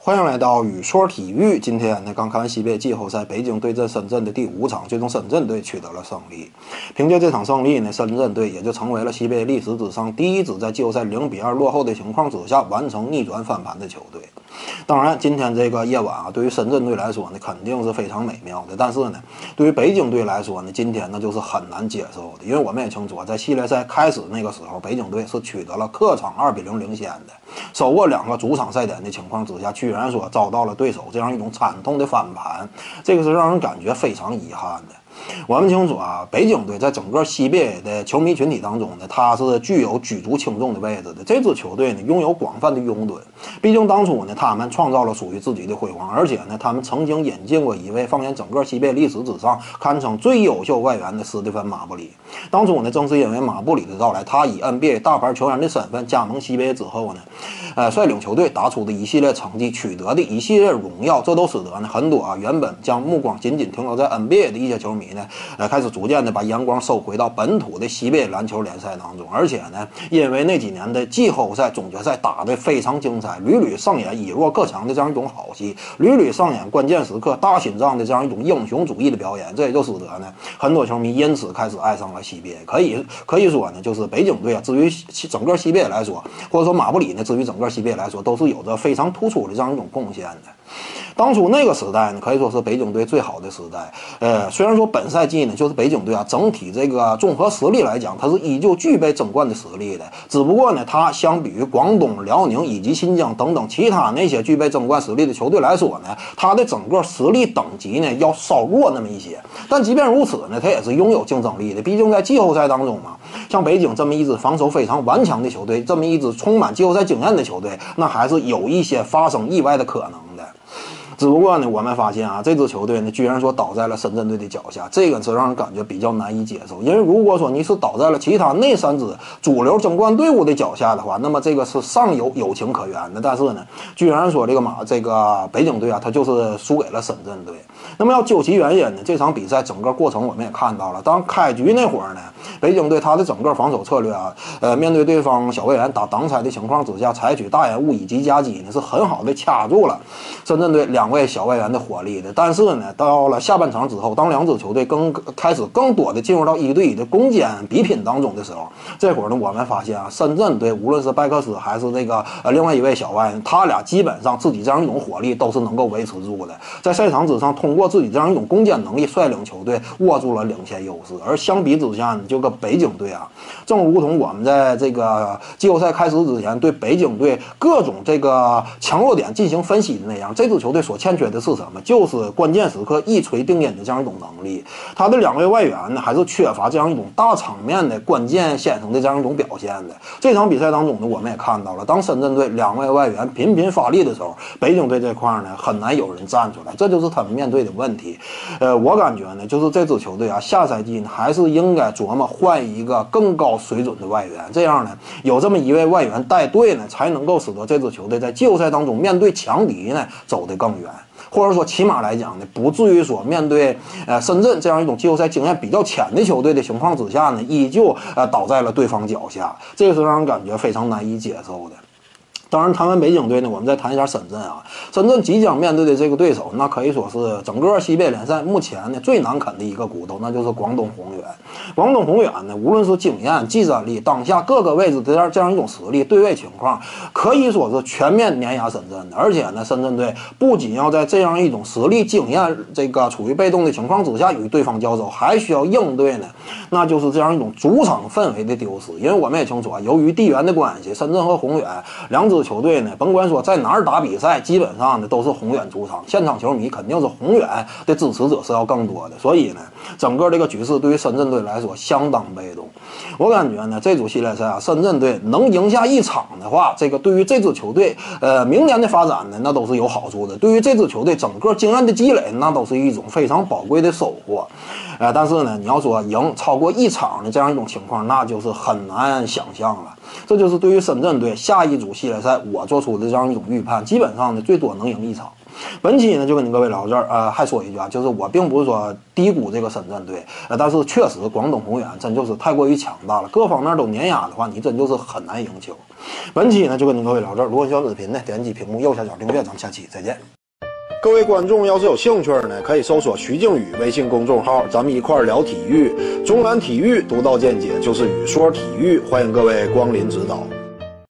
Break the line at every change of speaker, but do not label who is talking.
欢迎来到宇说体育。今天呢，刚看完西贝季后赛，北京对阵深圳的第五场，最终深圳队取得了胜利。凭借这场胜利呢，深圳队也就成为了西北历史之上第一支在季后赛零比二落后的情况之下完成逆转翻盘的球队。当然，今天这个夜晚啊，对于深圳队来说呢，肯定是非常美妙的。但是呢，对于北京队来说呢，今天那就是很难接受的，因为我们也清楚，在系列赛开始那个时候，北京队是取得了客场二比零领先的，手握两个主场赛点的情况之下，居然说遭到了对手这样一种惨痛的翻盘，这个是让人感觉非常遗憾的。我们清楚啊，北京队在整个西北的球迷群体当中呢，它是具有举足轻重的位置的。这支球队呢，拥有广泛的拥趸。毕竟当初呢，他们创造了属于自己的辉煌，而且呢，他们曾经引进过一位放眼整个西北历史之上堪称最优秀外援的斯蒂芬·马布里。当初呢，正是因为马布里的到来，他以 NBA 大牌球员的身份加盟西北之后呢，呃，率领球队打出的一系列成绩，取得的一系列荣耀，这都使得呢很多啊原本将目光仅仅停留在 NBA 的一些球迷呢，呃，开始逐渐的把阳光收回到本土的西北篮球联赛当中。而且呢，因为那几年的季后赛、总决赛打得非常精彩，屡屡上演以弱克强的这样一种好戏，屡屡上演关键时刻大心脏的这样一种英雄主义的表演，这也就使得呢很多球迷因此开始爱上了西贝。可以可以说呢，就是北京队啊，至于整个西贝来说，或者说马布里呢，至于整个西贝来说，都是有着非常突出的这样一种贡献的。当初那个时代呢，可以说是北京队最好的时代。呃，虽然说本赛季呢，就是北京队啊，整体这个综合实力来讲，它是依旧具备争冠的实力的。只不过呢，它相比于广东、辽宁以及新疆等等其他那些具备争冠实力的球队来说呢，它的整个实力等级呢要稍弱那么一些。但即便如此呢，它也是拥有竞争力的。毕竟在季后赛当中嘛，像北京这么一支防守非常顽强的球队，这么一支充满季后赛经验的球队，那还是有一些发生意外的可能。只不过呢，我们发现啊，这支球队呢，居然说倒在了深圳队的脚下，这个是让人感觉比较难以接受。因为如果说你是倒在了其他那三支主流争冠队伍的脚下的话，那么这个是尚有有情可原的。但是呢，居然说这个马这个北京队啊，他就是输给了深圳队。那么要究其原因呢，这场比赛整个过程我们也看到了。当开局那会儿呢，北京队他的整个防守策略啊，呃，面对对方小外援打挡拆的情况之下，采取大掩误以及夹击呢，是很好的掐住了深圳队两位小外援的火力的。但是呢，到了下半场之后，当两支球队更开始更多的进入到一对一的攻坚比拼当中的时候，这会儿呢，我们发现啊，深圳队无论是拜克斯还是这个呃另外一位小外，他俩基本上自己这样一种火力都是能够维持住的，在赛场之上通过。自己这样一种攻坚能力，率领球队握住了领先优势。而相比之下呢，就个北京队啊，正如同我们在这个季后赛开始之前对北京队各种这个强弱点进行分析的那样，这支球队所欠缺的是什么？就是关键时刻一锤定音的这样一种能力。他的两位外援呢，还是缺乏这样一种大场面的关键先生的这样一种表现的。这场比赛当中呢，我们也看到了，当深圳队两位外援频频发力的时候，北京队这块呢，很难有人站出来。这就是他们面对的。问题，呃，我感觉呢，就是这支球队啊，下赛季呢，还是应该琢磨换一个更高水准的外援，这样呢，有这么一位外援带队呢，才能够使得这支球队在季后赛当中面对强敌呢走得更远，或者说起码来讲呢，不至于说面对呃深圳这样一种季后赛经验比较浅的球队的情况之下呢，依旧呃倒在了对方脚下，这个是让人感觉非常难以接受的。当然，谈完北京队呢，我们再谈一下深圳啊。深圳即将面对的这个对手，那可以说是整个西北联赛目前呢最难啃的一个骨头，那就是广东宏远。广东宏远呢，无论是经验、技战力，当下各个位置的这样这样一种实力、对位情况，可以说是全面碾压深圳的。而且呢，深圳队不仅要在这样一种实力、经验这个处于被动的情况之下与对方交手，还需要应对呢，那就是这样一种主场氛围的丢失。因为我们也清楚啊，由于地缘的关系，深圳和宏远两者。球队呢，甭管说在哪儿打比赛，基本上呢都是宏远主场，现场球迷肯定是宏远的支持者是要更多的，所以呢，整个这个局势对于深圳队来说相当被动。我感觉呢，这组系列赛啊，深圳队能赢下一场的话，这个对于这支球队，呃，明年的发展呢，那都是有好处的。对于这支球队整个经验的积累，那都是一种非常宝贵的收获。呃，但是呢，你要说赢超过一场的这样一种情况，那就是很难想象了。这就是对于深圳队下一组系列赛我做出的这样一种预判，基本上呢，最多能赢一场。本期呢就跟你各位聊到这儿啊，还说一句啊，就是我并不是说低估这个深圳队，呃，但是确实广东宏远真就是太过于强大了，各方面都碾压的话，你真就是很难赢球。本期呢就跟你各位聊这儿，如果喜欢视频呢，点击屏幕右下角订阅，咱们下期再见。各位观众要是有兴趣呢，可以搜索徐静宇微信公众号，咱们一块儿聊体育，中南体育独到见解就是语说体育，欢迎各位光临指导。